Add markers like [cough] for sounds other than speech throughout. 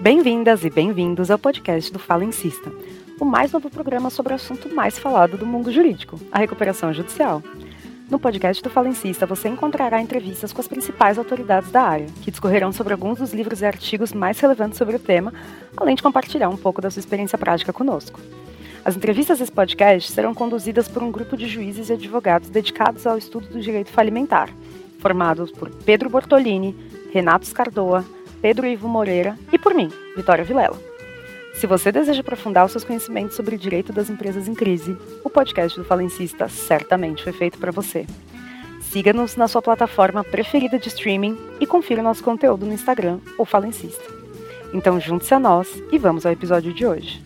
Bem-vindas e bem-vindos ao podcast do Fala Insista, o mais novo programa sobre o assunto mais falado do mundo jurídico, a recuperação judicial. No podcast do Fala Insista, você encontrará entrevistas com as principais autoridades da área, que discorrerão sobre alguns dos livros e artigos mais relevantes sobre o tema, além de compartilhar um pouco da sua experiência prática conosco. As entrevistas desse podcast serão conduzidas por um grupo de juízes e advogados dedicados ao estudo do direito falimentar, formados por Pedro Bortolini, Renato Scardoa, Pedro Ivo Moreira e por mim, Vitória Vilela. Se você deseja aprofundar os seus conhecimentos sobre o direito das empresas em crise, o podcast do Falencista certamente foi feito para você. Siga-nos na sua plataforma preferida de streaming e confira nosso conteúdo no Instagram, o Falencista. Então junte-se a nós e vamos ao episódio de hoje.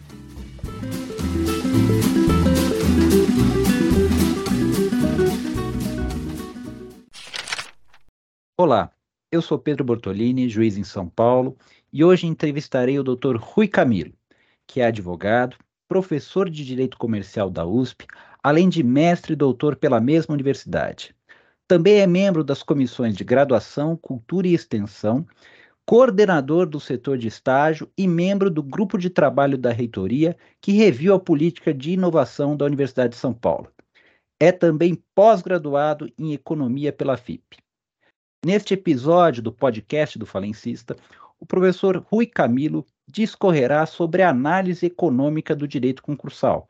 Olá, eu sou Pedro Bortolini, juiz em São Paulo, e hoje entrevistarei o Dr. Rui Camilo, que é advogado, professor de Direito Comercial da USP, além de mestre e doutor pela mesma universidade. Também é membro das comissões de graduação, cultura e extensão, coordenador do setor de estágio e membro do grupo de trabalho da reitoria que reviu a política de inovação da Universidade de São Paulo. É também pós-graduado em economia pela FIP. Neste episódio do podcast do Falencista, o professor Rui Camilo discorrerá sobre a análise econômica do direito concursal,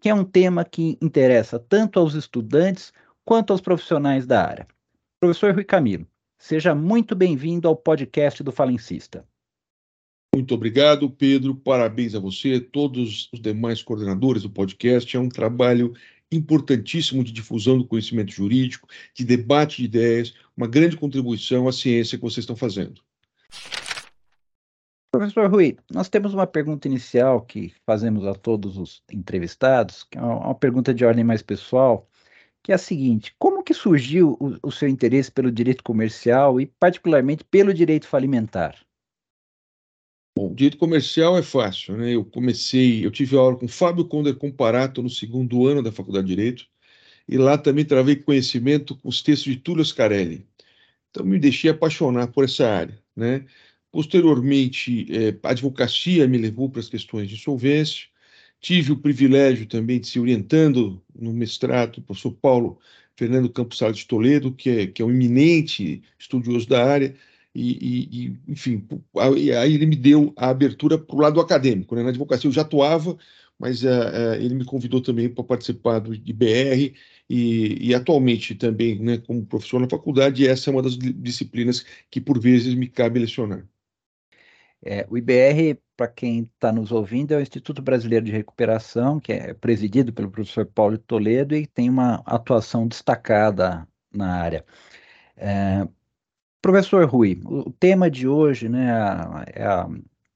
que é um tema que interessa tanto aos estudantes quanto aos profissionais da área. Professor Rui Camilo, seja muito bem-vindo ao podcast do Falencista. Muito obrigado, Pedro. Parabéns a você, todos os demais coordenadores do podcast. É um trabalho importantíssimo de difusão do conhecimento jurídico, de debate de ideias, uma grande contribuição à ciência que vocês estão fazendo. Professor Rui, nós temos uma pergunta inicial que fazemos a todos os entrevistados, que é uma pergunta de ordem mais pessoal, que é a seguinte: como que surgiu o, o seu interesse pelo direito comercial e, particularmente, pelo direito falimentar? Bom, direito comercial é fácil, né? Eu comecei, eu tive aula com Fábio Conder Comparato no segundo ano da Faculdade de Direito, e lá também travei conhecimento com os textos de Túlio Scarelli. Então me deixei apaixonar por essa área, né? Posteriormente, é, a advocacia me levou para as questões de insolvência. Tive o privilégio também de se orientando no mestrado do professor Paulo Fernando Campos Salles de Toledo, que é, que é um eminente estudioso da área, e, e, enfim, aí ele me deu a abertura para o lado acadêmico. Né? Na advocacia eu já atuava, mas uh, uh, ele me convidou também para participar do IBR e, e atualmente também né, como professor na faculdade, essa é uma das disciplinas que por vezes me cabe lecionar. É, o IBR, para quem está nos ouvindo, é o Instituto Brasileiro de Recuperação, que é presidido pelo professor Paulo Toledo e tem uma atuação destacada na área. É, Professor Rui, o tema de hoje né, é a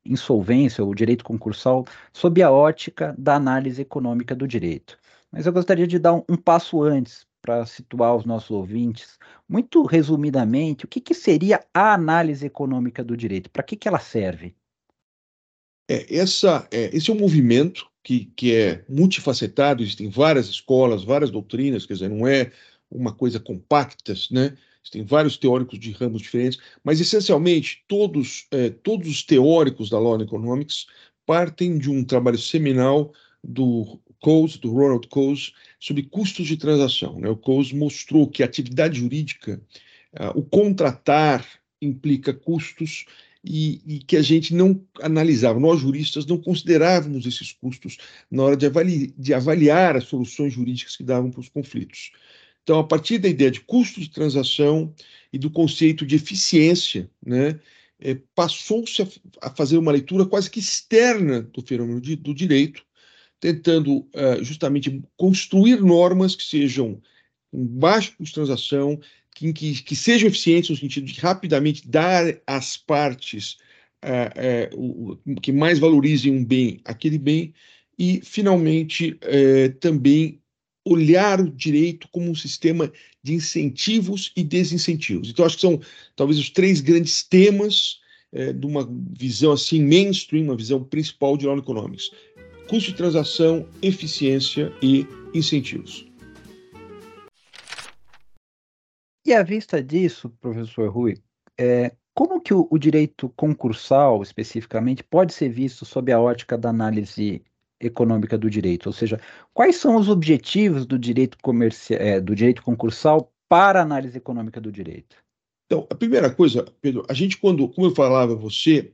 insolvência, o direito concursal, sob a ótica da análise econômica do direito. Mas eu gostaria de dar um, um passo antes para situar os nossos ouvintes, muito resumidamente, o que, que seria a análise econômica do direito? Para que, que ela serve? É, essa, é, esse é um movimento que, que é multifacetado, existem várias escolas, várias doutrinas, quer dizer, não é uma coisa compacta, né? Tem vários teóricos de ramos diferentes, mas essencialmente todos, é, todos os teóricos da Law Economics partem de um trabalho seminal do Coase, do Ronald Coase, sobre custos de transação. Né? O Coase mostrou que a atividade jurídica, uh, o contratar implica custos e, e, que a gente não analisava, nós juristas não considerávamos esses custos na hora de, avali de avaliar as soluções jurídicas que davam para os conflitos. Então, a partir da ideia de custo de transação e do conceito de eficiência, né, é, passou-se a, a, fazer uma leitura quase que externa do fenômeno de, do direito, tentando uh, justamente construir normas que sejam com baixo custo de transação, que, que, que, sejam eficientes no sentido de rapidamente dar às partes uh, uh, o, que mais valorizem um bem, aquele bem, e, finalmente, também olhar o direito como um sistema de incentivos e desincentivos. Então, acho que são talvez os três grandes temas é, de uma visão assim mainstream, uma visão principal de Law Economics: custo de transação, eficiência e incentivos. E à vista disso, professor Rui, é, como que o, o, direito concursal, especificamente, pode ser visto sob a ótica da análise econômica do direito? Ou seja, quais são os objetivos do direito comercial, é, do direito concursal para a análise econômica do direito? Então, a primeira coisa, Pedro, a gente quando, como eu falava a você,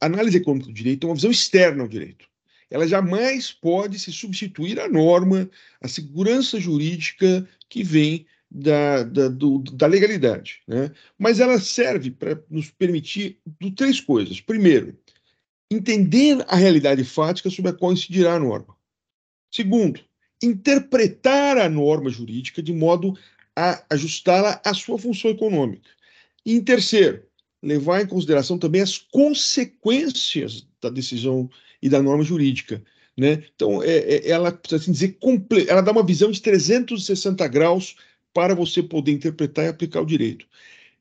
a análise econômica do direito é uma visão externa ao direito. Ela jamais pode se substituir à norma, à segurança jurídica que vem da, da, do, da legalidade. Né? Mas ela serve para nos permitir do, três coisas. Primeiro, entender a realidade fática sobre a qual incidirá a norma. Segundo, interpretar a norma jurídica de modo a ajustá-la à sua função econômica. E em terceiro, levar em consideração também as consequências da decisão e da norma jurídica. Né? Então, é, é, ela, assim dizer, ela dá uma visão de 360 graus para você poder interpretar e aplicar o direito.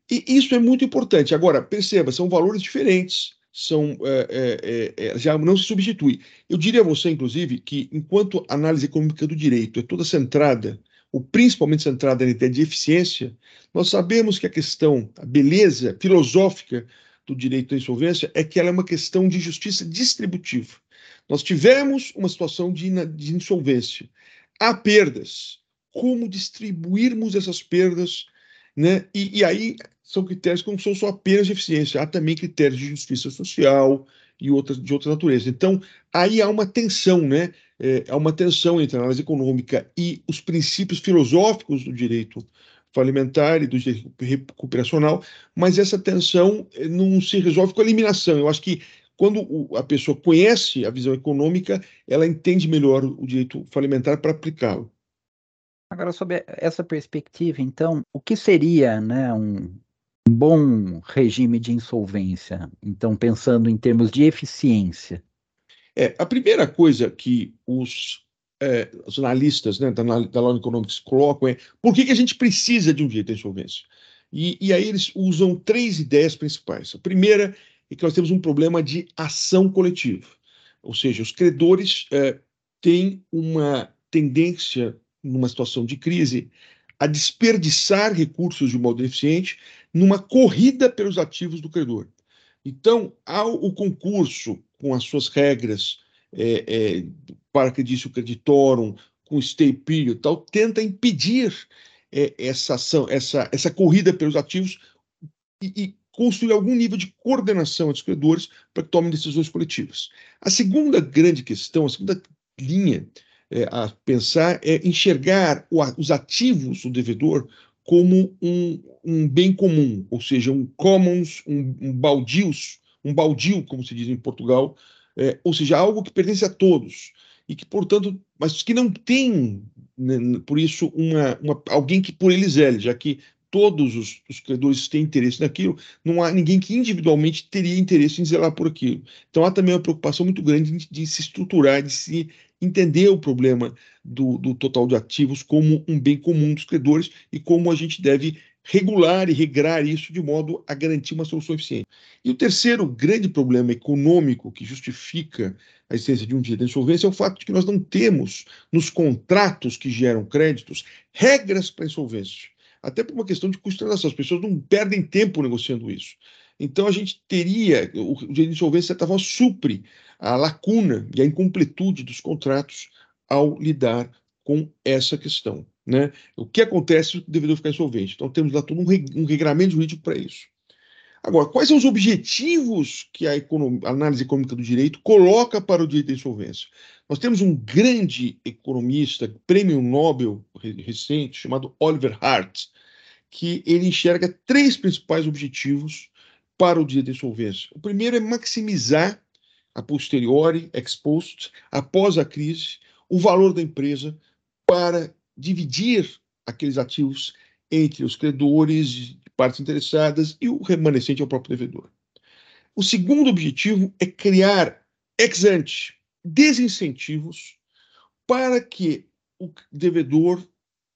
E isso é muito importante. Agora, perceba, são valores diferentes, são é, é, é, é já não se substitui. Eu diria a você, inclusive, que enquanto a análise econômica do direito é toda centrada, ou principalmente centrada na ideia de eficiência, nós sabemos que a questão, a beleza filosófica do direito à insolvência é que ela é uma questão de justiça distributiva. Nós tivemos uma situação de, de insolvência. Há perdas como distribuirmos essas perdas, né? E, e, aí são critérios que não são só apenas de eficiência, há também critérios de justiça social e outras de outra natureza. Então, aí há uma tensão, né? É, há uma tensão entre a análise econômica e os princípios filosóficos do direito falimentar e do direito recuperacional, mas essa tensão eh, não se resolve com a eliminação. Eu acho que quando a pessoa conhece a visão econômica, ela entende melhor o direito falimentar para aplicá-lo. Agora, sobre essa perspectiva, então, o que seria né, um bom regime de insolvência? Então, pensando em termos de eficiência. É, a primeira coisa que os, é, os analistas né, da, da Law Economics colocam é por que, que a gente precisa de um direito de insolvência? E, e aí eles usam três ideias principais. A primeira é que nós temos um problema de ação coletiva. Ou seja, os credores é, têm uma tendência numa situação de crise, a desperdiçar recursos de modo eficiente numa corrida pelos ativos do credor. Então, ao o concurso, com as suas regras, é, é, para o creditorum, com stay period tal, tenta impedir é, essa ação, essa, essa corrida pelos ativos e, e construir algum nível de coordenação entre os credores para que tomem decisões coletivas. A segunda grande questão, a segunda linha é, a pensar é enxergar o, os ativos do devedor como um, um, bem comum, ou seja, um commons, um, um baldios, um baldio, como se diz em Portugal, é, ou seja, algo que pertence a todos e que, portanto, mas que não tem, né, por isso, uma, uma, alguém que por eles é, já que todos os, os, credores têm interesse naquilo, não há ninguém que individualmente teria interesse em zelar por aquilo. Então há também uma preocupação muito grande de, de se estruturar, de se entender o problema do, do, total de ativos como um bem comum dos credores e como a gente deve regular e regrar isso de modo a garantir uma solução eficiente. E o terceiro grande problema econômico que justifica a existência de um direito de insolvência é o fato de que nós não temos nos contratos que geram créditos regras para insolvência. Até por uma questão de custo de transação. As pessoas não perdem tempo negociando isso. Então a gente teria, o direito de insolvência, forma, supre a lacuna e a incompletude dos contratos ao lidar com essa questão. Né? O que acontece o devedor ficar insolvente? Então temos lá todo um, um regramento jurídico para isso. Agora, quais são os objetivos que a, a, análise econômica do direito coloca para o direito de insolvência? Nós temos um grande economista, prêmio Nobel recente, chamado Oliver Hart, que ele enxerga três principais objetivos para o direito de insolvência. O primeiro é maximizar a posteriori, ex post, após a crise, o valor da empresa para dividir aqueles ativos entre os credores, partes interessadas e o remanescente ao próprio devedor. O segundo objetivo é criar ex ante desincentivos para que o devedor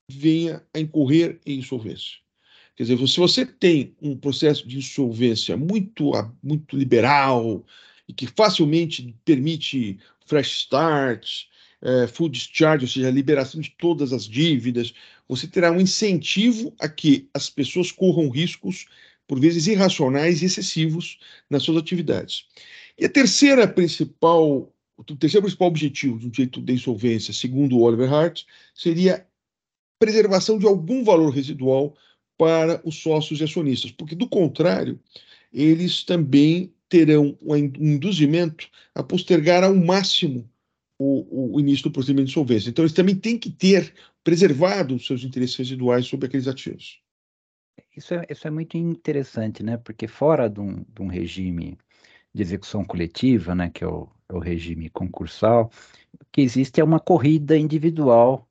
venha a incorrer em insolvência. Quer dizer, se você tem um processo de insolvência muito, muito liberal, e que facilmente permite fresh start, é, full discharge, ou seja, a liberação de todas as dívidas, você terá um incentivo a que as pessoas corram riscos, por vezes irracionais e excessivos, nas suas atividades. E a terceira principal, o terceiro principal objetivo um direito de insolvência, segundo o Oliver Hart, seria preservação de algum valor residual para os sócios e acionistas, porque, do contrário, eles também terão um induzimento a postergar ao máximo o, o, início do procedimento de insolvência. Então, eles também têm que ter preservado os seus interesses residuais sobre aqueles ativos. Isso é, isso é muito interessante, né? Porque fora de um, de um regime de execução coletiva, né, que é o, é o regime concursal, o que existe é uma corrida individual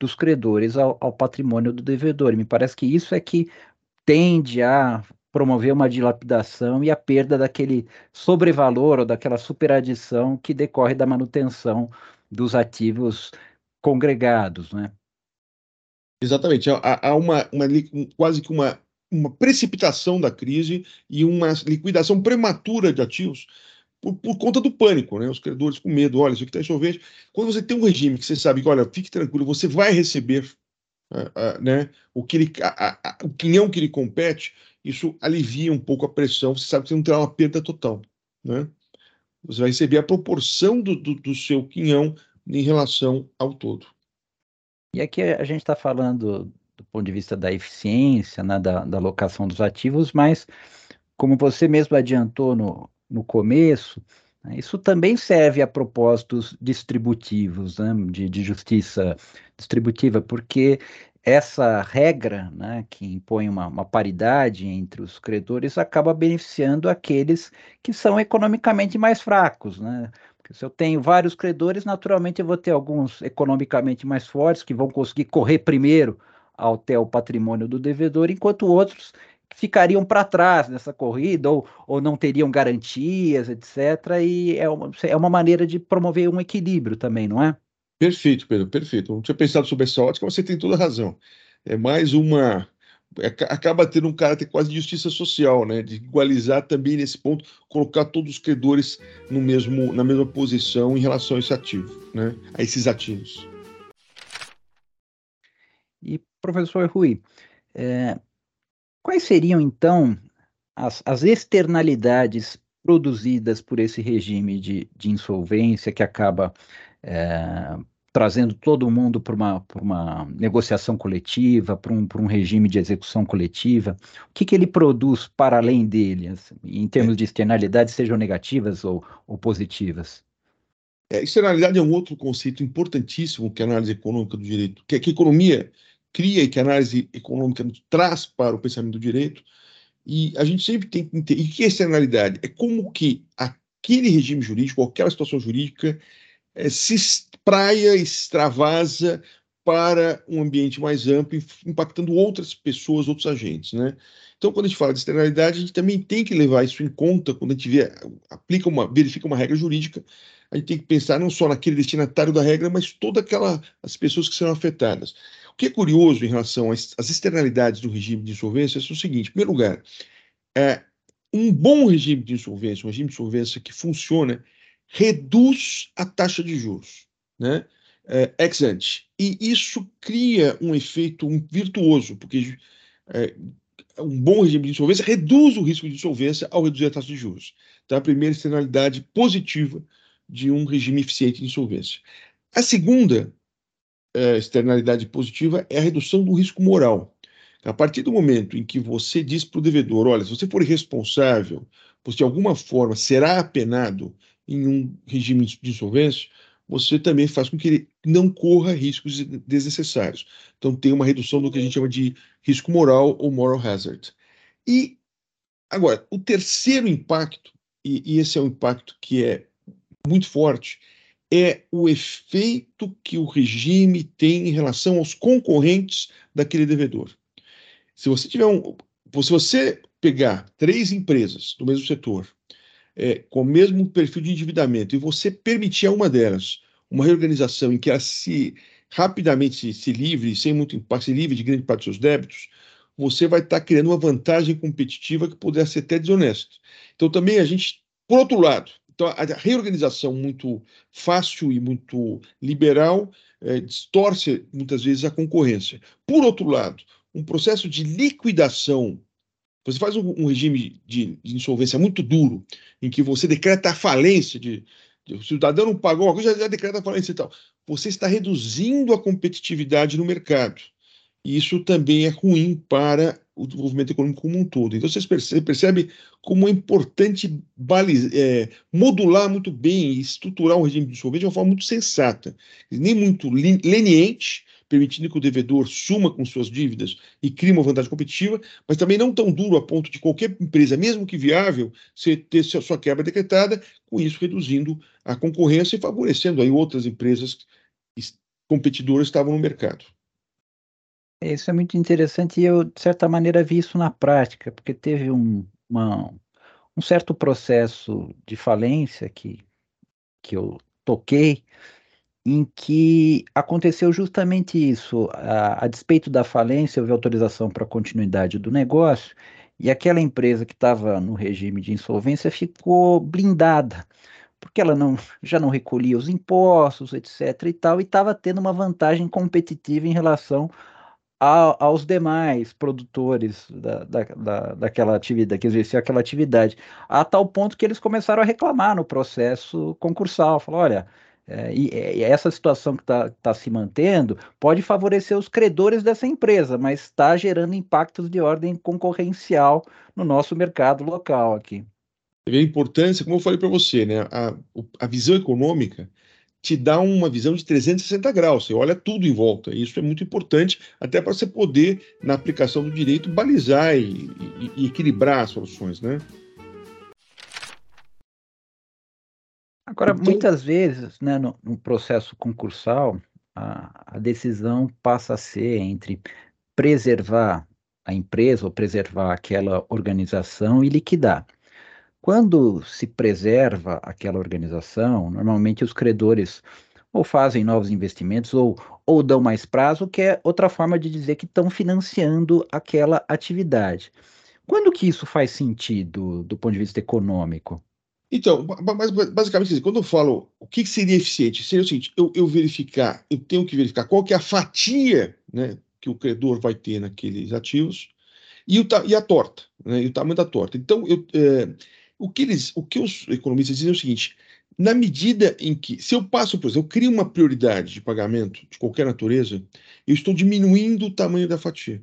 dos credores ao, ao patrimônio do devedor. E me parece que isso é que tende a promover uma dilapidação e a perda daquele sobrevalor ou daquela superadição que decorre da manutenção dos ativos congregados, né? Exatamente. Há, uma, uma, quase que uma, uma precipitação da crise e uma liquidação prematura de ativos por, por, conta do pânico, né? Os credores com medo, olha, isso aqui está insolvente. Quando você tem um regime que você sabe que, olha, fique tranquilo, você vai receber uh, uh, né, o, que ele, a, a, o quinhão que lhe compete, isso alivia um pouco a pressão, você sabe que você não terá uma perda total, né? Você vai receber a proporção do, do, do seu quinhão em relação ao todo. E aqui a gente está falando do ponto de vista da eficiência, né, da, da alocação dos ativos, mas como você mesmo adiantou no, no começo, né, isso também serve a propósitos distributivos, né, de, de justiça distributiva, porque essa regra, né, que impõe uma, uma, paridade entre os credores, acaba beneficiando aqueles que são economicamente mais fracos, né? Porque se eu tenho vários credores, naturalmente eu vou ter alguns economicamente mais fortes que vão conseguir correr primeiro até o patrimônio do devedor, enquanto outros ficariam para trás nessa corrida ou, ou não teriam garantias, etc. E é uma, é uma maneira de promover um equilíbrio também, não é? Perfeito, Pedro, perfeito. Não tinha pensado sobre essa ótica, mas você tem toda a razão. É mais uma. É, acaba tendo um caráter quase de justiça social, né? De igualizar também nesse ponto, colocar todos os credores no mesmo, na mesma posição em relação a esse ativo, né? A esses ativos. E, professor Rui, é, quais seriam, então, as, as externalidades produzidas por esse regime de, de insolvência que acaba é, trazendo todo mundo para uma, uma negociação coletiva, para um, um regime de execução coletiva? O que, que ele produz para além dele, assim, em termos de externalidades, sejam negativas ou, ou positivas? É, externalidade é um outro conceito importantíssimo que a análise econômica do direito, que, que a economia cria e que a análise econômica traz para o pensamento do direito. E a gente sempre tem que entender. E que é externalidade? É como que aquele regime jurídico, aquela situação jurídica, é, se espraia, extravasa para um ambiente mais amplo, impactando outras pessoas, outros agentes, né? Então, quando a gente fala de externalidade, a gente também tem que levar isso em conta quando a gente vê, aplica uma, verifica uma regra jurídica, a gente tem que pensar não só naquele destinatário da regra, mas toda aquela as pessoas que serão afetadas. O que é curioso em relação às, às externalidades do regime de insolvência é o seguinte: em primeiro lugar, é, um bom regime de insolvência, um regime de insolvência que funciona, reduz a taxa de juros, né? É, ex ante. E isso cria um efeito virtuoso, porque é, um bom regime de insolvência reduz o risco de insolvência ao reduzir a taxa de juros. Então, a primeira externalidade positiva de um regime eficiente de insolvência. A segunda é, externalidade positiva é a redução do risco moral. A partir do momento em que você diz para o devedor, olha, se você for irresponsável, você de alguma forma será apenado em um regime de insolvência, você também faz com que ele não corra riscos desnecessários. Então, tem uma redução do que a gente chama de risco moral ou moral hazard. E, agora, o terceiro impacto, e, e esse é um impacto que é muito forte, é o efeito que o regime tem em relação aos concorrentes daquele devedor. Se você tiver um, se você pegar três empresas do mesmo setor é, com o mesmo perfil de endividamento e você permitir a uma delas uma reorganização em que ela se rapidamente se, se livre, sem muito impacto, se livre de grande parte dos seus débitos, você vai estar criando uma vantagem competitiva que poderá ser até desonesta. Então, também a gente, por outro lado, Então, a reorganização muito fácil e muito liberal é, distorce muitas vezes a concorrência. Por outro lado, um processo de liquidação, você faz um, um regime de, de, insolvência muito duro, em que você decreta a falência de, de o cidadão não pagou, já, já decreta a falência e tal. Você está reduzindo a competitividade no mercado. E isso também é ruim para o desenvolvimento econômico como um todo. Então, você percebe, como é importante é, modular muito bem e estruturar um regime de insolvência de uma forma muito sensata, nem muito leniente, permitindo que o devedor suma com suas dívidas e crie uma vantagem competitiva, mas também não tão duro a ponto de qualquer empresa, mesmo que viável, ter sua quebra decretada, com isso reduzindo a concorrência e favorecendo aí outras empresas competidoras que estavam no mercado. É, isso é muito interessante e eu, de certa maneira, vi isso na prática, porque teve um, uma, um certo processo de falência que, que eu toquei, em que aconteceu justamente isso. A, a despeito da falência, houve autorização para continuidade do negócio, e aquela empresa que estava no regime de insolvência ficou blindada, porque ela não, já não recolhia os impostos, etc. e tal, e estava tendo uma vantagem competitiva em relação a, aos demais produtores da, da, da, daquela atividade, que exerciam aquela atividade, a tal ponto que eles começaram a reclamar no processo concursal, falaram, olha, é, e, e, essa situação que está tá se mantendo pode favorecer os credores dessa empresa, mas está gerando impactos de ordem concorrencial no nosso mercado local aqui. A importância, como eu falei para você, né, a, a visão econômica te dá uma visão de 360 graus, você olha tudo em volta. Isso é muito importante, até para você poder, na aplicação do direito, balizar e, e, e equilibrar as soluções, né? Agora, muitas vezes, né, no, no processo concursal, a, a, decisão passa a ser entre preservar a empresa ou preservar aquela organização e liquidar. Quando se preserva aquela organização, normalmente os credores ou fazem novos investimentos ou, ou dão mais prazo, que é outra forma de dizer que estão financiando aquela atividade. Quando que isso faz sentido do ponto de vista econômico? Então, mas basicamente, quando eu falo o que seria eficiente, seria o seguinte: eu, eu verificar, eu tenho que verificar qual que é a fatia né, que o credor vai ter naqueles ativos e, o, e a torta, né, e o tamanho da torta. Então, eu, é, o que, eles, o que os economistas dizem é o seguinte: na medida em que, se eu passo, por exemplo, eu crio uma prioridade de pagamento de qualquer natureza, eu estou diminuindo o tamanho da fatia.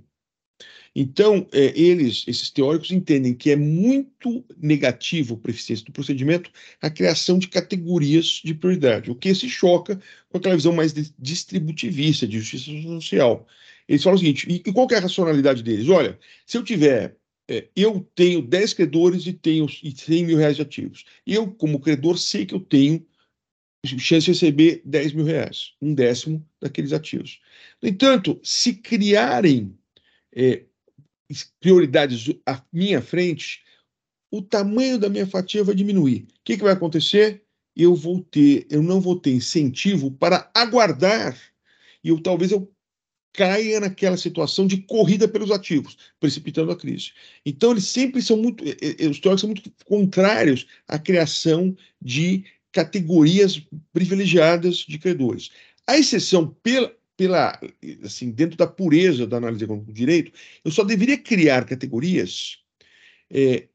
Então, é, eles, esses teóricos, entendem que é muito negativo para a eficiência do procedimento a criação de categorias de prioridade, o que se choca com aquela visão mais distributivista de justiça social. Eles falam o seguinte: e, e qual é a racionalidade deles? Olha, se eu tiver é, eu tenho 10 credores e tenho 100 mil reais de ativos. Eu, como credor, sei que eu tenho chance de receber 10 mil reais, um décimo daqueles ativos. No entanto, se criarem é, prioridades à minha frente, o tamanho da minha fatia vai diminuir. O que, que vai acontecer? Eu vou ter, eu não vou ter incentivo para aguardar e eu talvez eu caia naquela situação de corrida pelos ativos, precipitando a crise. Então, eles sempre são muito, os teóricos são muito contrários à criação de categorias privilegiadas de credores. A exceção pela, pela assim, dentro da pureza da análise econômica do direito, eu só deveria criar categorias, é,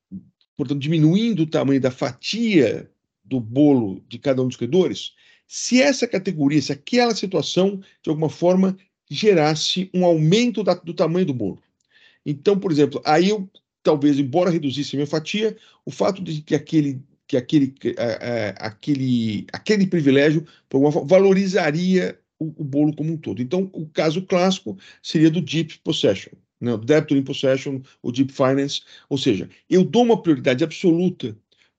portanto, diminuindo o tamanho da fatia do bolo de cada um dos credores, se essa categoria, se aquela situação, de alguma forma, gerasse um aumento da, do tamanho do bolo. Então, por exemplo, aí eu talvez, embora reduzisse a minha fatia, o fato de que aquele que aquele, é, aquele, aquele privilégio forma, valorizaria o, o, bolo como um todo. Então, o caso clássico seria do deep possession, né? debtor in possession, o deep finance, ou seja, eu dou uma prioridade absoluta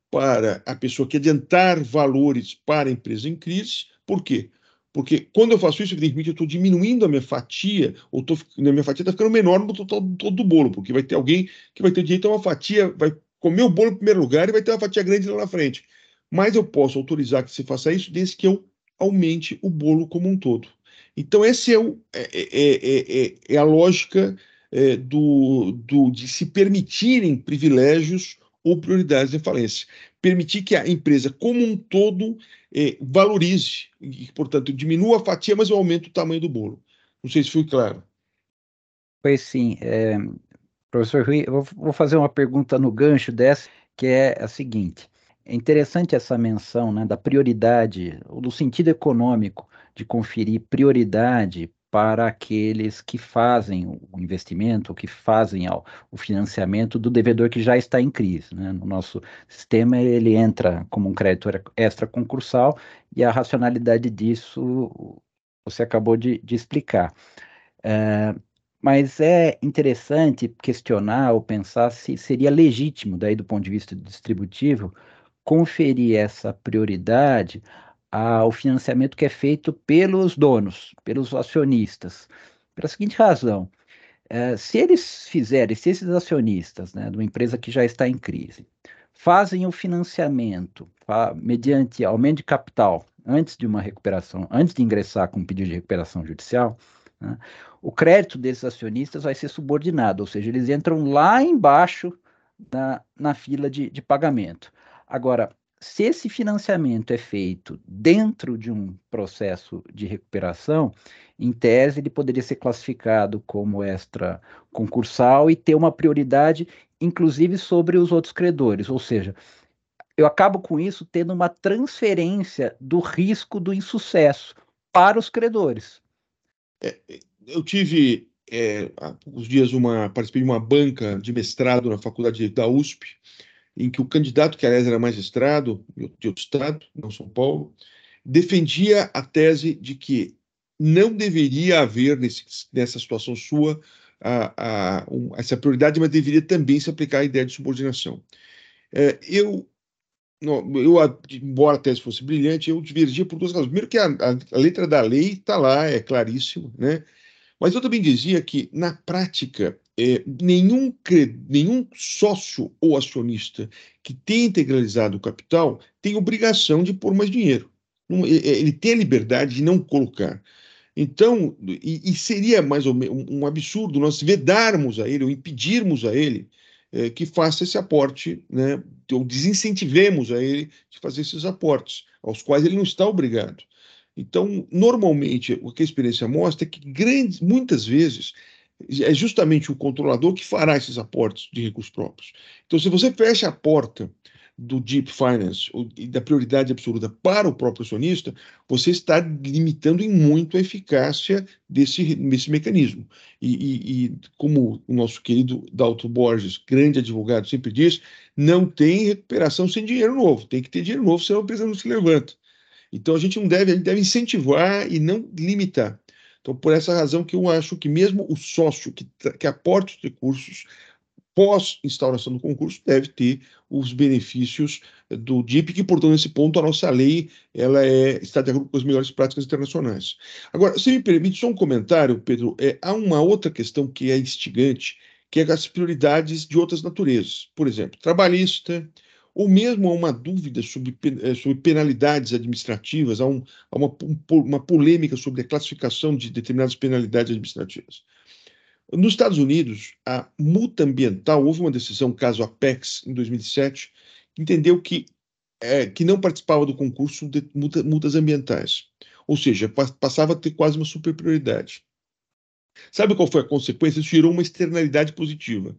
para a pessoa que adiantar valores para a empresa em crise. Por quê? Porque quando eu faço isso, evidentemente, eu estou diminuindo a minha fatia, ou tô, a minha fatia está ficando menor no total todo do bolo, porque vai ter alguém que vai ter direito a uma fatia, vai comer o bolo em primeiro lugar e vai ter uma fatia grande lá na frente. Mas eu posso autorizar que você faça isso desde que eu aumente o bolo como um todo. Então, essa é, o, é, é, é, é a lógica do, do, de se permitirem privilégios ou prioridades de falência. Permitir que a empresa como um todo valorize, e, portanto, diminua a fatia, mas aumenta o tamanho do bolo. Não sei se foi claro. Foi sim. É, professor Rui, eu vou fazer uma pergunta no gancho dessa, que é a seguinte. É interessante essa menção né, da prioridade, ou do sentido econômico de conferir prioridade para aqueles que fazem o investimento, que fazem o financiamento do devedor que já está em crise. Né? No nosso sistema, ele entra como um crédito extra concursal e a racionalidade disso você acabou de, de explicar. É, mas é interessante questionar ou pensar se seria legítimo, daí do ponto de vista distributivo, conferir essa prioridade ao financiamento que é feito pelos donos, pelos acionistas. Pela seguinte razão: é, se eles fizerem, se esses acionistas né, de uma empresa que já está em crise, fazem o financiamento mediante aumento de capital antes de uma recuperação, antes de ingressar com um pedido de recuperação judicial, né, o crédito desses acionistas vai ser subordinado, ou seja, eles entram lá embaixo na, na fila de, de pagamento. Agora, se esse financiamento é feito dentro de um processo de recuperação, em tese ele poderia ser classificado como extra concursal e ter uma prioridade, inclusive sobre os outros credores. Ou seja, eu acabo com isso tendo uma transferência do risco do insucesso para os credores. É, eu tive é, há uns dias uma participei de uma banca de mestrado na faculdade da USP em que o candidato, que aliás era magistrado de outro estado, não São Paulo, defendia a tese de que não deveria haver, nesse, nessa situação sua, a, a, um, essa prioridade, mas deveria também se aplicar a ideia de subordinação. É, eu, eu, embora a tese fosse brilhante, eu divergia por duas razões. Primeiro que a, a, letra da lei está lá, é claríssimo, né? Mas eu também dizia que, na prática, é, nenhum, nenhum sócio ou acionista que tenha integralizado o capital tem obrigação de pôr mais dinheiro. Ele tem a liberdade de não colocar. Então, e, e seria mais ou menos um absurdo nós vedarmos a ele ou impedirmos a ele é, que faça esse aporte, né, ou desincentivemos a ele de fazer esses aportes, aos quais ele não está obrigado. Então, normalmente, o que a experiência mostra é que grandes, muitas vezes é justamente o controlador que fará esses aportes de recursos próprios. Então, se você fecha a porta do Deep Finance e da prioridade absoluta para o próprio acionista, você está limitando em muito a eficácia desse, desse mecanismo. E, e, e como o nosso querido Dalton Borges, grande advogado, sempre diz, não tem recuperação sem dinheiro novo, tem que ter dinheiro novo, senão a empresa não se levanta. Então a gente não deve, a gente deve incentivar e não limitar. Então, por essa razão que eu acho que mesmo o sócio que, que aporta os recursos pós-instauração do concurso deve ter os benefícios do DIP, que, portanto, nesse ponto, a nossa lei ela é, está de acordo com as melhores práticas internacionais. Agora, se me permite só um comentário, Pedro, é, há uma outra questão que é instigante, que é as prioridades de outras naturezas. Por exemplo, trabalhista, ou mesmo há uma dúvida sobre, eh, sobre penalidades administrativas, há, um, há uma, uma polêmica sobre a classificação de determinadas penalidades administrativas. Nos Estados Unidos, a multa ambiental, houve uma decisão, caso Apex, em 2007, que entendeu que, é, que não participava do concurso de multa, multas ambientais. Ou seja, passava a ter quase uma superprioridade. Sabe qual foi a consequência? Isso gerou uma externalidade positiva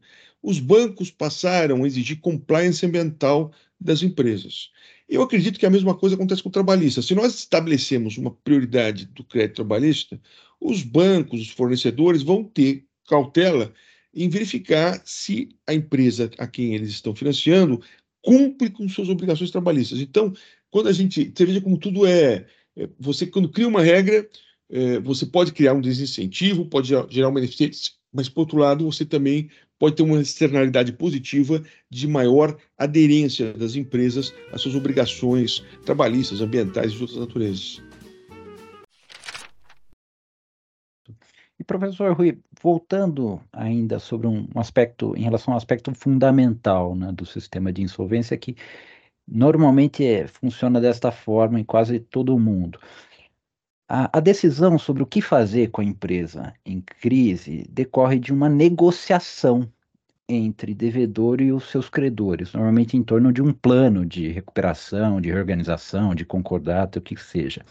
os bancos passaram a exigir compliance ambiental das empresas. Eu acredito que a mesma coisa acontece com o trabalhista. Se nós estabelecemos uma prioridade do crédito trabalhista, os bancos, os fornecedores vão ter cautela em verificar se a empresa a quem eles estão financiando cumpre com suas obrigações trabalhistas. Então, quando a gente. Você veja como tudo é. é você, quando cria uma regra, é, você pode criar um desincentivo, pode gerar uma ineficiência, mas, por outro lado, você também pode ter uma externalidade positiva de maior aderência das empresas às suas obrigações trabalhistas, ambientais e de outras naturezas. E professor Rui, voltando ainda sobre um aspecto, em relação ao aspecto fundamental né, do sistema de insolvência, que normalmente é, funciona desta forma em quase todo o mundo. A, a, decisão sobre o que fazer com a empresa em crise decorre de uma negociação entre devedor e os seus credores, normalmente em torno de um plano de recuperação, de reorganização, de concordato, o que seja.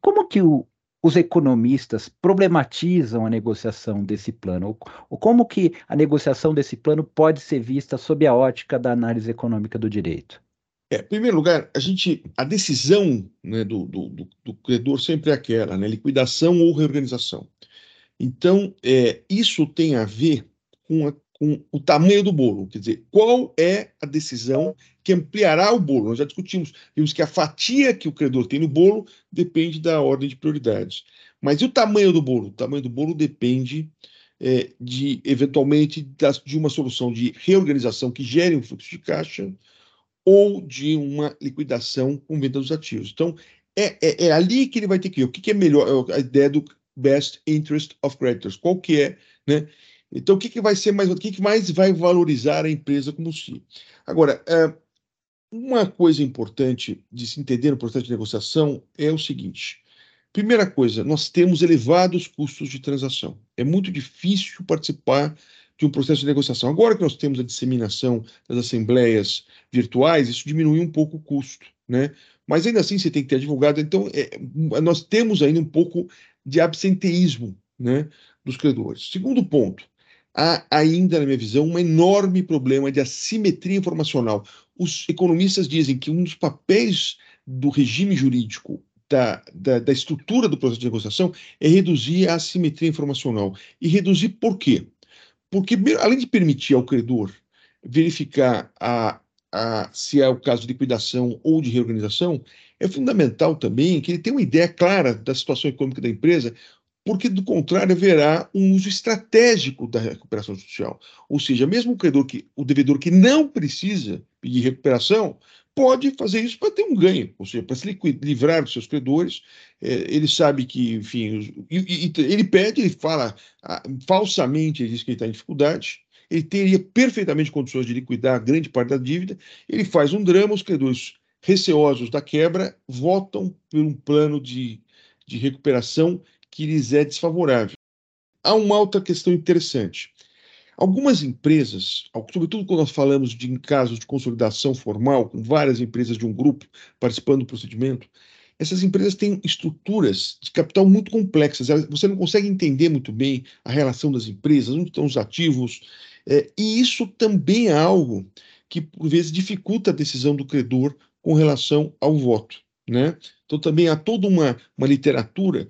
Como que o, os economistas problematizam a negociação desse plano? Ou, ou, como que a negociação desse plano pode ser vista sob a ótica da análise econômica do direito? É, em primeiro lugar, a gente, a decisão né, do, do, do, credor sempre é aquela, né, liquidação ou reorganização. Então, é, isso tem a ver com, a, com, o tamanho do bolo, quer dizer, qual é a decisão que ampliará o bolo. Nós já discutimos, vimos que a fatia que o credor tem no bolo depende da ordem de prioridades. Mas e o tamanho do bolo? O tamanho do bolo depende é, de, eventualmente, das, de uma solução de reorganização que gere um fluxo de caixa, ou de uma liquidação com venda dos ativos. Então, é, é, é, ali que ele vai ter que ir. O que, que, é melhor? É a ideia do best interest of creditors. Qual que é, né? Então, o que, que vai ser mais, o que, que mais vai valorizar a empresa como se? Agora, é, uma coisa importante de se entender no processo de negociação é o seguinte: primeira coisa, nós temos elevados custos de transação. É muito difícil participar de um processo de negociação. Agora que nós temos a disseminação das assembleias virtuais, isso diminui um pouco o custo, né? Mas ainda assim você tem que ter advogado. Então, é, nós temos ainda um pouco de absenteísmo, né, dos credores. Segundo ponto, há ainda, na minha visão, um enorme problema de assimetria informacional. Os economistas dizem que um dos papéis do regime jurídico da, da, da, estrutura do processo de negociação é reduzir a assimetria informacional. E reduzir por quê? Porque, além de permitir ao credor verificar a, a, se é o caso de liquidação ou de reorganização, é fundamental também que ele tenha uma ideia clara da situação econômica da empresa, porque, do contrário, haverá um uso estratégico da recuperação judicial. Ou seja, mesmo o credor que, o devedor que não precisa pedir recuperação, pode fazer isso para ter um ganho, ou seja, para se livrar dos seus credores. É, ele sabe que, enfim, ele pede, ele fala ah, falsamente, ele diz que ele está em dificuldade, ele teria perfeitamente condições de liquidar grande parte da dívida, ele faz um drama, os credores receosos da quebra votam por um plano de, de recuperação que lhes é desfavorável. Há uma outra questão interessante. Algumas empresas, sobretudo quando nós falamos de casos de consolidação formal, com várias empresas de um grupo participando do procedimento, essas empresas têm estruturas de capital muito complexas. Você não consegue entender muito bem a relação das empresas, onde estão os ativos. É, e isso também é algo que, por vezes, dificulta a decisão do credor com relação ao voto. Né? Então, também há toda uma, uma literatura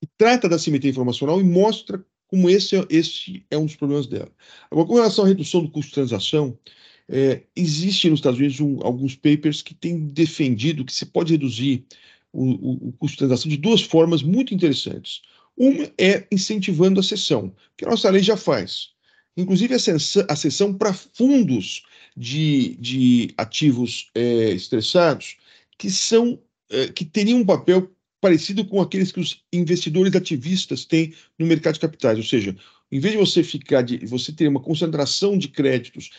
que trata da simetria informacional e mostra como esse, é, esse é um dos problemas dela. Agora, com relação à redução do custo de transação, é, existe nos Estados Unidos um, alguns papers que têm defendido que se pode reduzir o, o, o, custo de transação de duas formas muito interessantes. Uma é incentivando a cessão, que a nossa lei já faz. Inclusive a cessão para fundos de, de ativos é, estressados que são é, que teriam um papel parecido com aqueles que os investidores ativistas têm no mercado de capitais, ou seja, em vez de você ficar de você ter uma concentração de créditos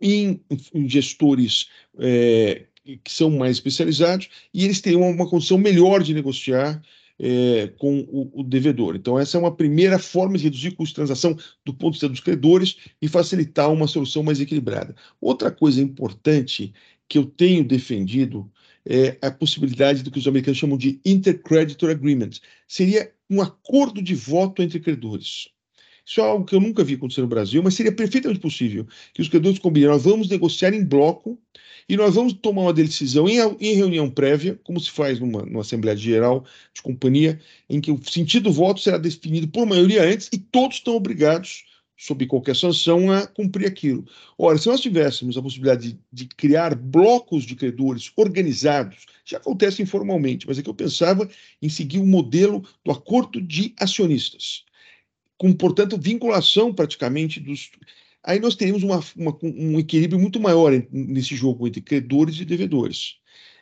em, em gestores é, que são mais especializados e eles teriam uma condição melhor de negociar é, com o, o, devedor. Então, essa é uma primeira forma de reduzir o custo de transação do ponto de vista dos credores e facilitar uma solução mais equilibrada. Outra coisa importante que eu tenho defendido é, a possibilidade do que os americanos chamam de intercreditor agreement. Seria um acordo de voto entre credores. Isso é algo que eu nunca vi acontecer no Brasil, mas seria perfeitamente possível que os credores combinem. Nós vamos negociar em bloco e nós vamos tomar uma decisão em, em reunião prévia, como se faz numa, numa Assembleia Geral de Companhia, em que o sentido do voto será definido por maioria antes e todos estão obrigados sob qualquer sanção, a cumprir aquilo. Ora, se nós tivéssemos a possibilidade de, de, criar blocos de credores organizados, já acontece informalmente, mas é que eu pensava em seguir o modelo do acordo de acionistas, com, portanto, vinculação praticamente dos. Aí nós teríamos uma, uma, um equilíbrio muito maior nesse jogo entre credores e devedores.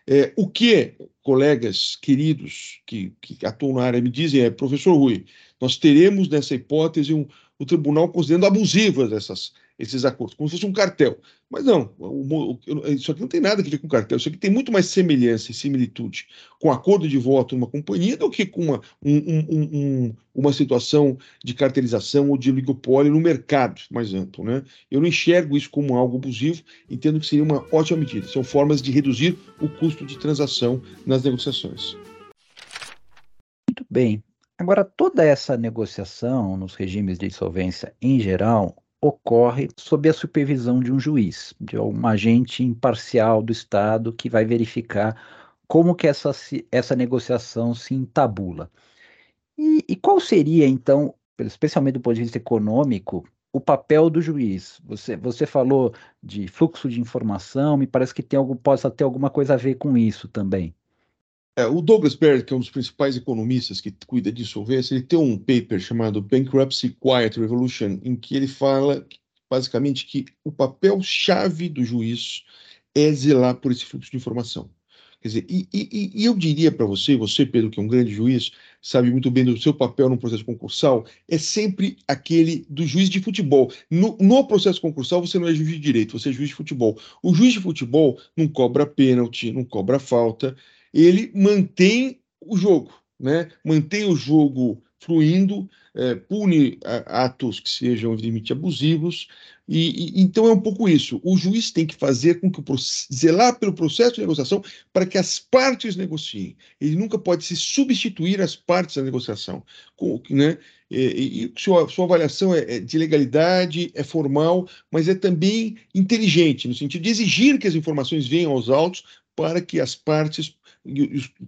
É, o que colegas queridos que, que atuam na área me dizem é, professor Rui, nós teremos nessa hipótese um, o tribunal considerando abusivas essas, esses acordos, como se fosse um cartel. Mas não, o, o, isso aqui não tem nada a ver com cartel, isso aqui tem muito mais semelhança e similitude com acordo de voto numa companhia do que com uma, um, um, um, uma situação de cartelização ou de oligopólio no mercado mais amplo. Né? Eu não enxergo isso como algo abusivo, entendo que seria uma ótima medida. São formas de reduzir o custo de transação nas negociações. Muito bem. Agora, toda essa negociação nos regimes de insolvência em geral ocorre sob a supervisão de um juiz, de um agente imparcial do Estado que vai verificar como que essa, essa negociação se entabula. E, e qual seria, então, especialmente do ponto de vista econômico, o papel do juiz? Você, você falou de fluxo de informação, me parece que tem algo, possa ter alguma coisa a ver com isso também. É, o Douglas Baird, que é um dos principais economistas que cuida de insolvência, ele tem um paper chamado Bankruptcy Quiet Revolution, em que ele fala basicamente que o papel-chave do juiz é zelar por esse fluxo de informação. Quer dizer, e, e, e eu diria para você, você, Pedro, que é um grande juiz, sabe muito bem do seu papel no processo concursal, é sempre aquele do juiz de futebol. No, no, processo concursal, você não é juiz de direito, você é juiz de futebol. O juiz de futebol não cobra pênalti, não cobra falta, ele mantém o jogo, né? mantém o jogo fluindo, é, pune atos que sejam evidentemente abusivos, e, e, então é um pouco isso. O juiz tem que fazer com que o zelar pelo processo de negociação para que as partes negociem. Ele nunca pode se substituir às partes da negociação, com, né? E, e sua, sua, avaliação é, é, de legalidade, é formal, mas é também inteligente, no sentido de exigir que as informações venham aos autos para que as partes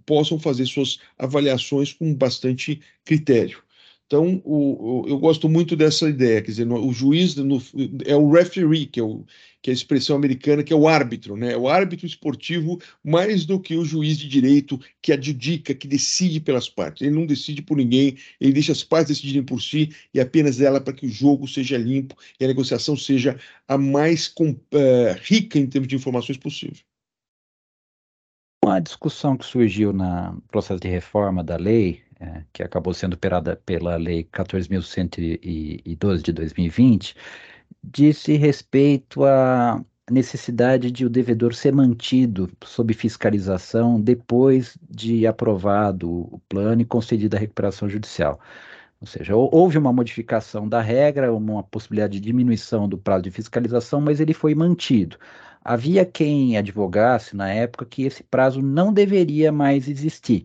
possam fazer suas avaliações com bastante critério. Então, o, o, eu gosto muito dessa ideia, quer dizer, no, o juiz no, é o referee, que é, o, que é a expressão americana, que é o árbitro, né? É o árbitro esportivo mais do que o juiz de direito que adjudica, que decide pelas partes. Ele não decide por ninguém, ele deixa as partes decidirem por si e apenas ela para que o jogo seja limpo e a negociação seja a mais uh, rica em termos de informações possível. Uma discussão que surgiu no processo de reforma da lei, é, que acabou sendo operada pela Lei 14.112 de 2020, disse respeito à necessidade de o devedor ser mantido sob fiscalização depois de aprovado o plano e concedida a recuperação judicial. Ou seja, houve uma modificação da regra, uma possibilidade de diminuição do prazo de fiscalização, mas ele foi mantido. Havia quem advogasse na época que esse prazo não deveria mais existir,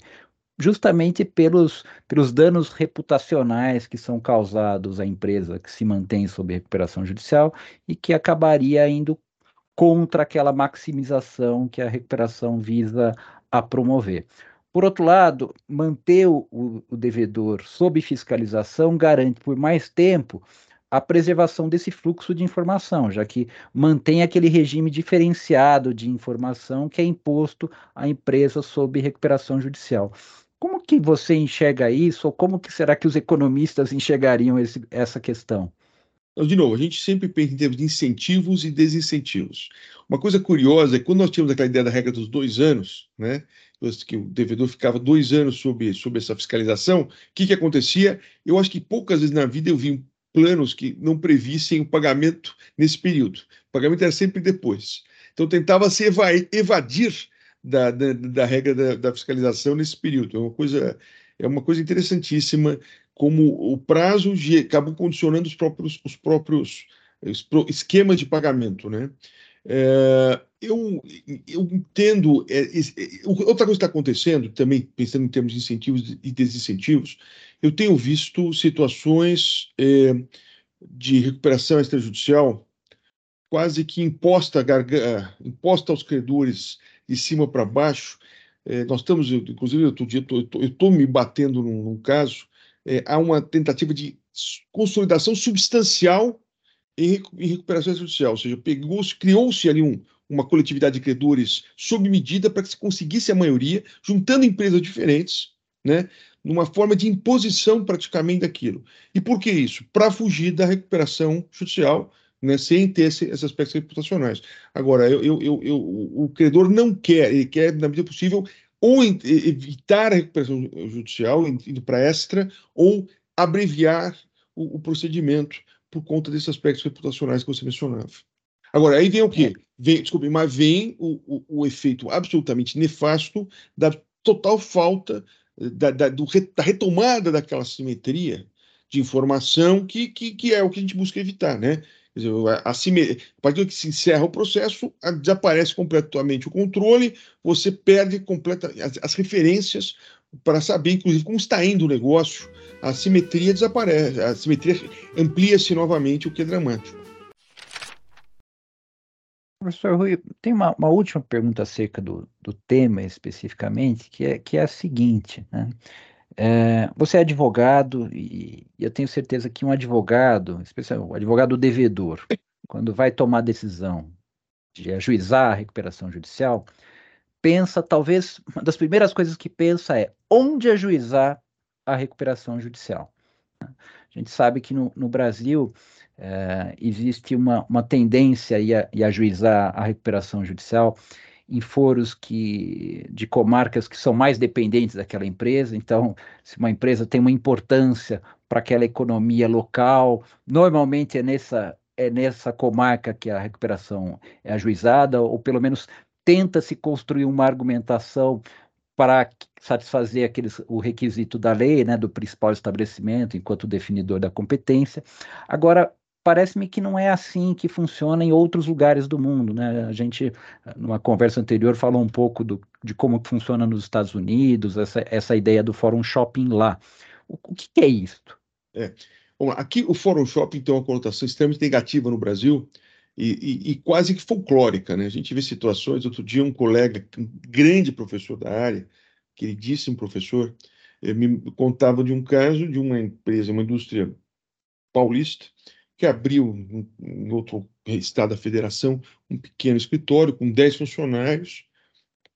justamente pelos, pelos danos reputacionais que são causados à empresa que se mantém sob recuperação judicial e que acabaria indo contra aquela maximização que a recuperação visa a promover. Por outro lado, manter o, o, devedor sob fiscalização garante por mais tempo a preservação desse fluxo de informação, já que mantém aquele regime diferenciado de informação que é imposto à empresa sob recuperação judicial. Como que você enxerga isso, ou como que será que os economistas enxergariam esse, essa questão? Então, de novo, a gente sempre pensa em termos de incentivos e desincentivos. Uma coisa curiosa é quando nós tínhamos aquela ideia da regra dos dois anos, né, que o devedor ficava dois anos sob, sob essa fiscalização, o que, que acontecia? Eu acho que poucas vezes na vida eu vi planos que não previssem o pagamento nesse período. O pagamento era sempre depois. Então tentava se evadir da, da, da regra da, da, fiscalização nesse período. É uma coisa, é uma coisa interessantíssima como o prazo de, acabou condicionando os próprios, os próprios esquemas de pagamento, né? É, eu, eu entendo. É, é, outra coisa que está acontecendo, também pensando em termos de incentivos e desincentivos, eu tenho visto situações é, de recuperação extrajudicial quase que imposta, imposta aos credores de cima para baixo. É, nós estamos, inclusive, outro dia, eu estou me batendo num, num caso, é, há uma tentativa de consolidação substancial em, em recuperação extrajudicial, ou seja, criou-se ali um, uma coletividade de credores sob medida para que se conseguisse a maioria, juntando empresas diferentes, né, numa forma de imposição praticamente daquilo. E por que isso? Para fugir da recuperação judicial, né, sem ter esse, esses aspectos reputacionais. Agora, eu, eu, eu, o credor não quer, ele quer, na medida possível, ou evitar a recuperação judicial, indo para extra, ou abreviar o, o procedimento por conta desses aspectos reputacionais que você mencionava. Agora, aí vem o quê? É. Vem, desculpe, mas vem o, o, o efeito absolutamente nefasto da total falta da, da, do, da retomada daquela simetria de informação que, que, que, é o que a gente busca evitar, né? Quer dizer, a, a partir do que se encerra o processo, a, desaparece completamente o controle, você perde completa, as, as referências para saber, inclusive, como está indo o negócio, a simetria desaparece, a simetria amplia-se novamente, o que é dramático. Professor Rui, tem uma, uma última pergunta acerca do, do, tema especificamente, que é, que é a seguinte, né? É, você é advogado e, e eu tenho certeza que um advogado, especialmente o advogado devedor, quando vai tomar decisão de ajuizar a recuperação judicial, pensa, talvez, uma das primeiras coisas que pensa é onde ajuizar a recuperação judicial. A gente sabe que no, no Brasil é, existe uma, uma tendência a, a ajuizar a recuperação judicial em foros que, de comarcas que são mais dependentes daquela empresa. Então, se uma empresa tem uma importância para aquela economia local, normalmente é nessa, é nessa comarca que a recuperação é ajuizada, ou pelo menos tenta-se construir uma argumentação para satisfazer aqueles, o requisito da lei, né, do principal estabelecimento, enquanto definidor da competência. Agora, parece-me que não é assim que funciona em outros lugares do mundo. Né? A gente, numa conversa anterior, falou um pouco do, de como funciona nos Estados Unidos, essa, essa ideia do Fórum Shopping lá. O, o que, é isto? É. Bom, aqui o Fórum Shopping tem uma conotação extremamente negativa no Brasil e, e, e, quase que folclórica. Né? A gente vê situações. Outro dia, um colega, um grande professor da área, queridíssimo professor, eh, me contava de um caso de uma empresa, uma indústria paulista, que abriu em outro estado da federação um pequeno escritório com 10 funcionários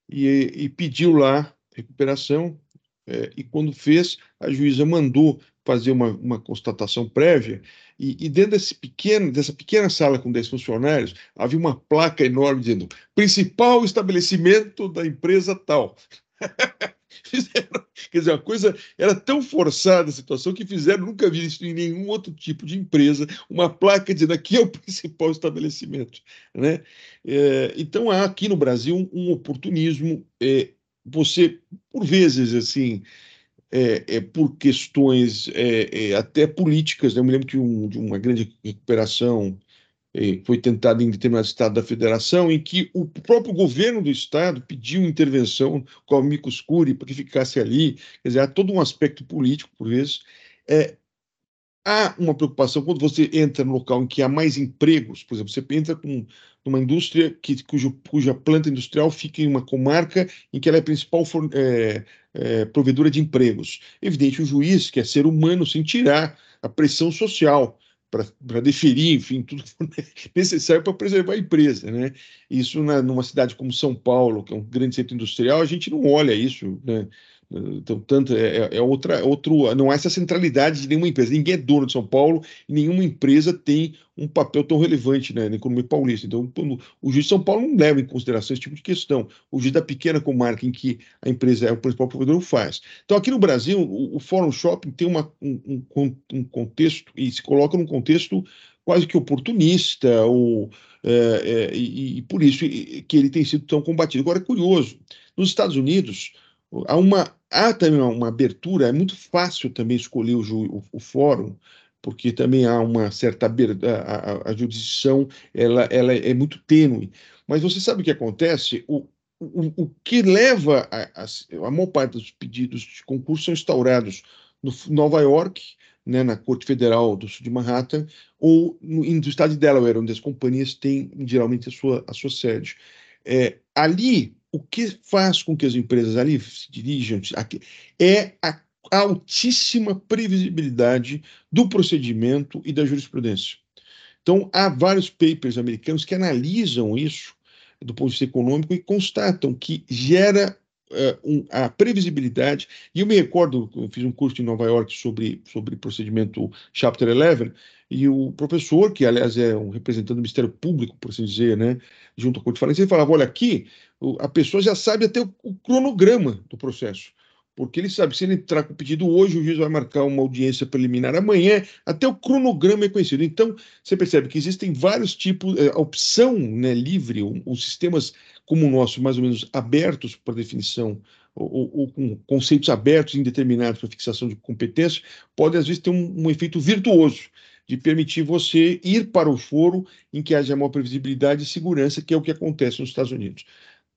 e, e pediu lá recuperação. É, e quando fez, a juíza mandou fazer uma, uma constatação prévia, e, e, dentro desse pequeno, dessa pequena sala com 10 funcionários, havia uma placa enorme dizendo principal estabelecimento da empresa tal. [laughs] Fizeram, quer dizer, a coisa era tão forçada a situação que fizeram, nunca vi isso em nenhum outro tipo de empresa, uma placa dizendo aqui é o [laughs] principal estabelecimento. Né? É, então há aqui no Brasil um, um oportunismo. É, você, por vezes, assim, é, é, por questões é, é, até políticas. Né? Eu me lembro que um, de uma grande recuperação foi tentada em determinado estado da federação, em que o próprio governo do estado pediu intervenção com o amicus curiae para que ficasse ali. Quer dizer, há todo um aspecto político, por vezes. É, há uma preocupação quando você entra no local em que há mais empregos, por exemplo, você entra com numa indústria que, cujo, cuja planta industrial fica em uma comarca em que ela é a principal for, é, é, provedora de empregos. Evidente, o juiz quer ser humano sem tirar a pressão social para deferir, enfim, tudo [laughs] necessário para preservar a empresa. Né? Isso na, numa cidade como São Paulo, que é um grande centro industrial, a gente não olha isso. Né? Então, tanto é, é, é outra, outro, não há essa centralidade de nenhuma empresa. Ninguém é dono de São Paulo e nenhuma empresa tem um papel tão relevante né, na economia paulista. Então, o juiz de São Paulo não leva em consideração esse tipo de questão. O juiz da pequena comarca em que a empresa é o principal provedor faz. Então, aqui no Brasil, o, o Fórum Shopping tem uma, um, um, um contexto e se coloca num contexto quase que oportunista, ou, é, é, e, e, por isso que ele tem sido tão combatido. Agora, é curioso, nos Estados Unidos, há uma, há também uma abertura, é muito fácil também escolher o, o, o fórum, porque também há uma certa a, a, a, jurisdição ela, ela é muito tênue. Mas você sabe o que acontece? O, o, o que leva a, a, a maior parte dos pedidos de concurso são instaurados no Nova York, né, na Corte Federal do Sul de Manhattan, ou no, no estado de Delaware, onde as companhias têm geralmente a sua, a sua sede. É, ali, o que faz com que as empresas ali se dirijam aqui, é a altíssima previsibilidade do procedimento e da jurisprudência. Então, há vários papers americanos que analisam isso do ponto de vista econômico e constatam que gera uh, um, a previsibilidade. E eu me recordo, eu fiz um curso em Nova York sobre, sobre procedimento Chapter 11, e o professor, que aliás é um representante do Ministério Público, por assim dizer, né, junto à Corte de Falência, ele falava: olha, aqui a pessoa já sabe até o, o cronograma do processo. porque ele sabe, se ele entrar com o pedido hoje, o juiz vai marcar uma audiência preliminar amanhã, até o cronograma é conhecido. Então, você percebe que existem vários tipos, é, a opção né, livre, os sistemas como o nosso, mais ou menos abertos para definição, ou, ou, com conceitos abertos indeterminados para fixação de competência, pode às vezes ter um, um efeito virtuoso de permitir você ir para o foro em que haja maior previsibilidade e segurança, que é o que acontece nos Estados Unidos.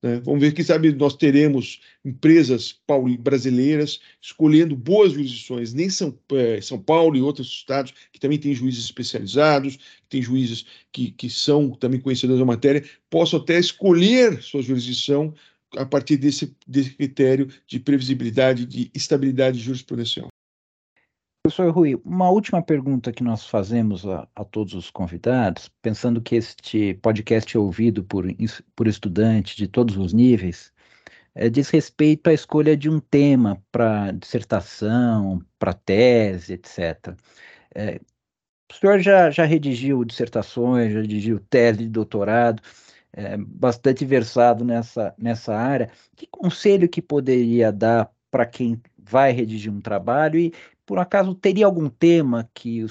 Né? Vamos ver, quem sabe nós teremos empresas brasileiras escolhendo boas jurisdições, nem São, é, São Paulo e outros estados, que também têm juízes especializados, que têm juízes que, que são também conhecedores da matéria, possam até escolher sua jurisdição a partir desse, desse critério de previsibilidade, de estabilidade jurisprudencial. Professor Rui, uma última pergunta que nós fazemos a, a, todos os convidados, pensando que este podcast é ouvido por, por estudantes de todos os níveis, é, diz respeito à escolha de um tema para dissertação, para tese, etc. É, o senhor já, já redigiu dissertações, já redigiu tese de doutorado, é, bastante versado nessa, nessa área. Que conselho que poderia dar para quem vai redigir um trabalho e por acaso teria algum tema que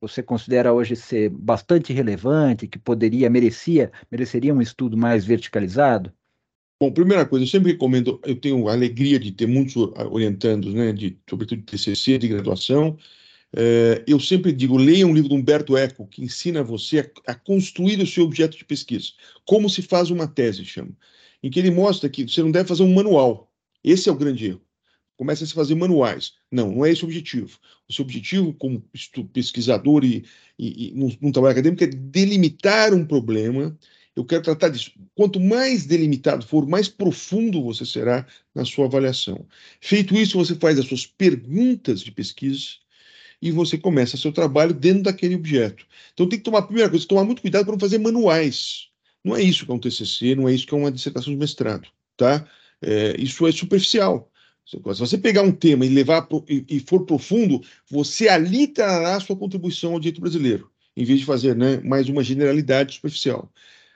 você considera hoje ser bastante relevante, que poderia, merecia, mereceria um estudo mais verticalizado? Bom, primeira coisa, eu sempre recomendo, eu tenho a alegria de ter muitos orientandos, né, de, sobretudo de TCC, de graduação, é, eu sempre digo, leia um livro do Humberto Eco, que ensina você a, a, construir o seu objeto de pesquisa, como se faz uma tese, chama, em que ele mostra que você não deve fazer um manual, esse é o grande erro começa a se fazer manuais. Não, não é esse o objetivo. O seu objetivo, como pesquisador e, e, e num, trabalho acadêmico, é delimitar um problema. Eu quero tratar disso. Quanto mais delimitado for, mais profundo você será na sua avaliação. Feito isso, você faz as suas perguntas de pesquisa e você começa seu trabalho dentro daquele objeto. Então tem que tomar, primeira coisa, tomar muito cuidado para não fazer manuais. Não é isso que é um TCC, não é isso que é uma dissertação de mestrado, tá? É, isso é superficial. Se você pegar um tema e levar pro, e, e, for profundo, você ali trará a sua contribuição ao direito brasileiro, em vez de fazer né, mais uma generalidade superficial.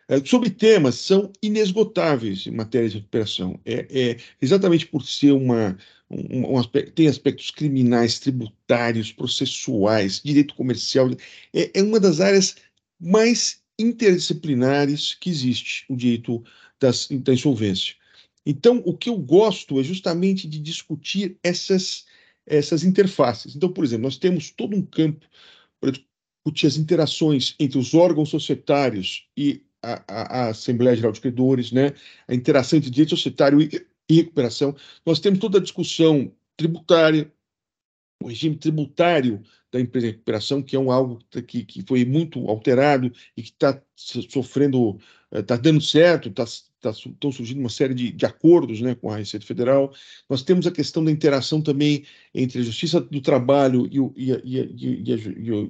É, sobre temas, são inesgotáveis em matéria de recuperação. É, é exatamente por ser uma, um, um aspecto, tem aspectos criminais, tributários, processuais, direito comercial. É, é uma das áreas mais interdisciplinares que existe, o direito das, da insolvência. Então, o que eu gosto é justamente de discutir essas, essas interfaces. Então, por exemplo, nós temos todo um campo para discutir as interações entre os órgãos societários e a, a, a Assembleia Geral de Credores, né? a interação entre direito societário e, e recuperação. Nós temos toda a discussão tributária, o regime tributário da empresa de recuperação, que é um algo que, que foi muito alterado e que está sofrendo, está eh, dando certo, está tá, estão surgindo uma série de, de, acordos né, com a Receita Federal. Nós temos a questão da interação também entre a Justiça do Trabalho e o, e, a, e, a, e, a,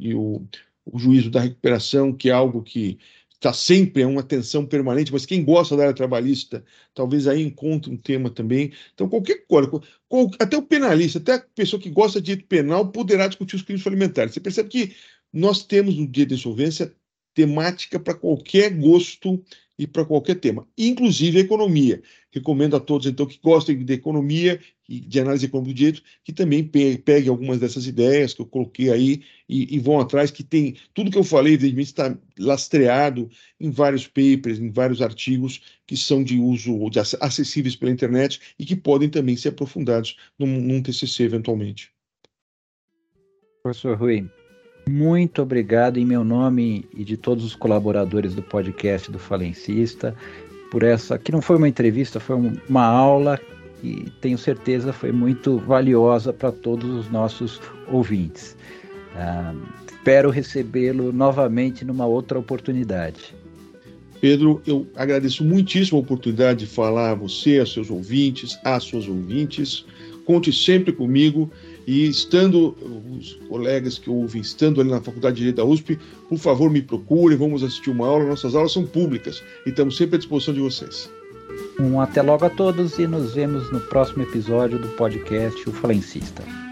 e o, o juízo da recuperação, que é algo que está sempre é uma tensão permanente, mas quem gosta da área trabalhista talvez aí encontre um tema também. Então, qualquer coisa, até o penalista, até a pessoa que gosta de direito penal poderá discutir os crimes alimentares. Você percebe que nós temos no dia de insolvência temática para qualquer gosto e para qualquer tema, inclusive a economia. Recomendo a todos, então, que gostem de economia e de análise econômica do direito, que também peguem algumas dessas ideias que eu coloquei aí e, e vão atrás, que tem tudo que eu falei, evidentemente, está lastreado em vários papers, em vários artigos que são de uso, de acessíveis pela internet e que podem também ser aprofundados num, num TCC, eventualmente. Professor Rui, muito obrigado em meu nome e de todos os colaboradores do podcast do Falencista por essa, que não foi uma entrevista, foi uma aula e tenho certeza foi muito valiosa para todos os nossos ouvintes. Ah, espero recebê-lo novamente numa outra oportunidade. Pedro, eu agradeço muitíssimo a oportunidade de falar a você, a seus ouvintes, às suas ouvintes. Conte sempre comigo e estando, os colegas que ouvem, estando ali na Faculdade de Direito da USP, por favor me procurem, vamos assistir uma aula. Nossas aulas são públicas e estamos sempre à disposição de vocês. Um até logo a todos e nos vemos no próximo episódio do podcast O Falencista.